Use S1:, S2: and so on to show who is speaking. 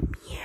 S1: de mierda.